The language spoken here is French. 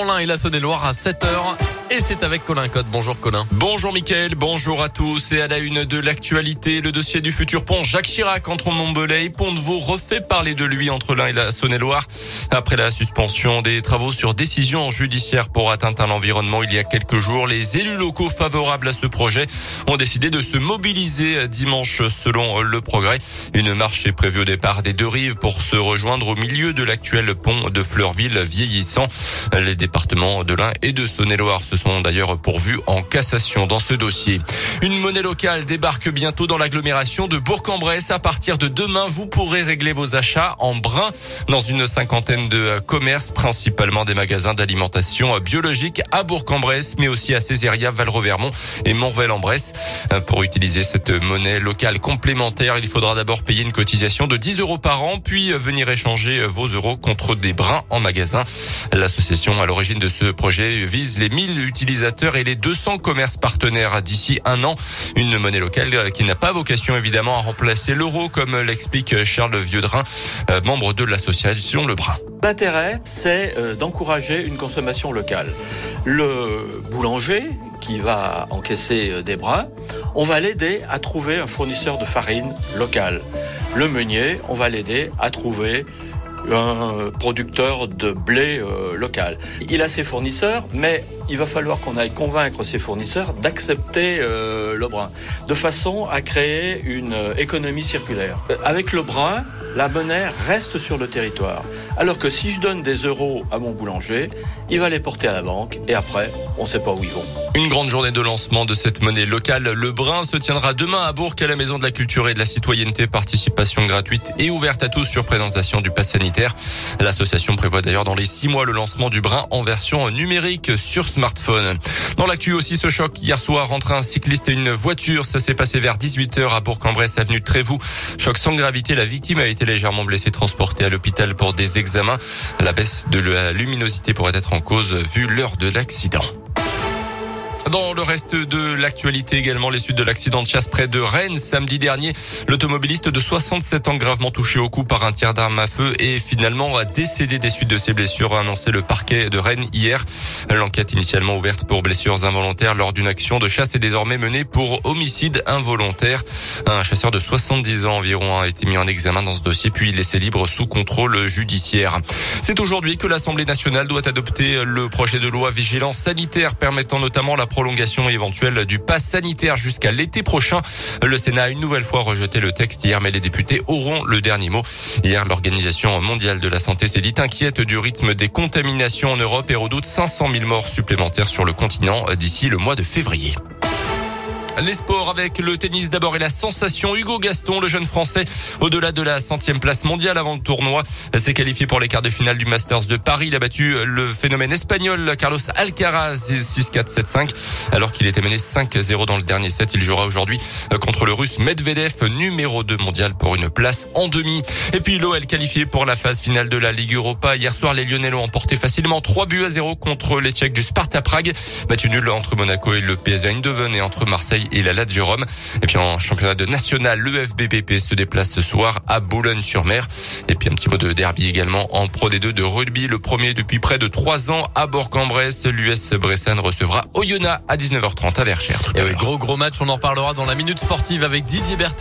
Colin et la Saône-et-Loire à 7h. Et c'est avec Colin Code. Bonjour Colin. Bonjour Mickaël, bonjour à tous. Et à la une de l'actualité, le dossier du futur pont Jacques Chirac entre Montbelay et Pont de Vaux refait parler de lui entre l'un et la Saône-et-Loire. Après la suspension des travaux sur décision judiciaire pour atteinte à l'environnement il y a quelques jours, les élus locaux favorables à ce projet ont décidé de se mobiliser dimanche selon le progrès. Une marche est prévue au départ des deux rives pour se rejoindre au milieu de l'actuel pont de Fleurville vieillissant. Les départements de l'Ain et de Saône-et-Loire sont d'ailleurs pourvus en cassation dans ce dossier. Une monnaie locale débarque bientôt dans l'agglomération de Bourg-en-Bresse. À partir de demain, vous pourrez régler vos achats en brin dans une cinquantaine de commerces, principalement des magasins d'alimentation biologique à Bourg-en-Bresse, mais aussi à Césaria, Val-Revermont et Montvel-en-Bresse. Pour utiliser cette monnaie locale complémentaire, il faudra d'abord payer une cotisation de 10 euros par an, puis venir échanger vos euros contre des brins en magasin. L'association à l'origine de ce projet vise les 1000 utilisateurs et les 200 commerces partenaires d'ici un an. Une monnaie locale qui n'a pas vocation évidemment à remplacer l'euro, comme l'explique Charles Vieuxdrin, euh, membre de l'association Le Brun. L'intérêt, c'est euh, d'encourager une consommation locale. Le boulanger qui va encaisser euh, des brins, on va l'aider à trouver un fournisseur de farine local. Le meunier, on va l'aider à trouver un producteur de blé euh, local. Il a ses fournisseurs, mais il va falloir qu'on aille convaincre ses fournisseurs d'accepter euh, le brin, de façon à créer une euh, économie circulaire. Euh, avec le brin, la monnaie reste sur le territoire. Alors que si je donne des euros à mon boulanger, il va les porter à la banque et après, on ne sait pas où ils vont. Une grande journée de lancement de cette monnaie locale. Le brin se tiendra demain à Bourg à la Maison de la Culture et de la Citoyenneté. Participation gratuite et ouverte à tous sur présentation du pass sanitaire. L'association prévoit d'ailleurs dans les six mois le lancement du brin en version numérique sur Dans l'actu aussi ce choc hier soir entre un cycliste et une voiture. Ça s'est passé vers 18h à Bourg-en-Bresse, avenue Trévoux. Choc sans gravité. La victime a été légèrement blessée, transportée à l'hôpital pour des examens. La baisse de la luminosité pourrait être en cause vu l'heure de l'accident. Dans le reste de l'actualité également, les suites de l'accident de chasse près de Rennes samedi dernier. L'automobiliste de 67 ans gravement touché au cou par un tir d'arme à feu et finalement décédé des suites de ses blessures, a annoncé le parquet de Rennes hier. L'enquête initialement ouverte pour blessures involontaires lors d'une action de chasse est désormais menée pour homicide involontaire. Un chasseur de 70 ans environ a été mis en examen dans ce dossier puis laissé libre sous contrôle judiciaire. C'est aujourd'hui que l'Assemblée nationale doit adopter le projet de loi vigilance sanitaire permettant notamment la prolongation éventuelle du pass sanitaire jusqu'à l'été prochain. Le Sénat a une nouvelle fois rejeté le texte hier, mais les députés auront le dernier mot. Hier, l'Organisation mondiale de la santé s'est dit inquiète du rythme des contaminations en Europe et redoute 500 000 morts supplémentaires sur le continent d'ici le mois de février. Les sports avec le tennis d'abord et la sensation. Hugo Gaston, le jeune français, au-delà de la centième place mondiale avant le tournoi, s'est qualifié pour les quarts de finale du Masters de Paris. Il a battu le phénomène espagnol Carlos Alcaraz 6-4, 7-5 alors qu'il était mené 5-0 dans le dernier set. Il jouera aujourd'hui contre le russe Medvedev, numéro 2 mondial pour une place en demi. Et puis l'OL qualifié pour la phase finale de la Ligue Europa. Hier soir, les Lyonnais ont emporté facilement 3 buts à 0 contre les Tchèques du Sparta Prague. Battu nul entre Monaco et le PSV Eindhoven et entre Marseille et la Lazio Rome. Et puis en championnat de national, le FBPP se déplace ce soir à Boulogne-sur-Mer. Et puis un petit mot de derby également en Pro D2 de rugby, le premier depuis près de trois ans à Bourg-en-Bresse. L'US Bressan recevra Oyonnax à 19h30 à Verchères. Et oui, gros gros match, on en parlera dans la minute sportive avec Didier Berthet.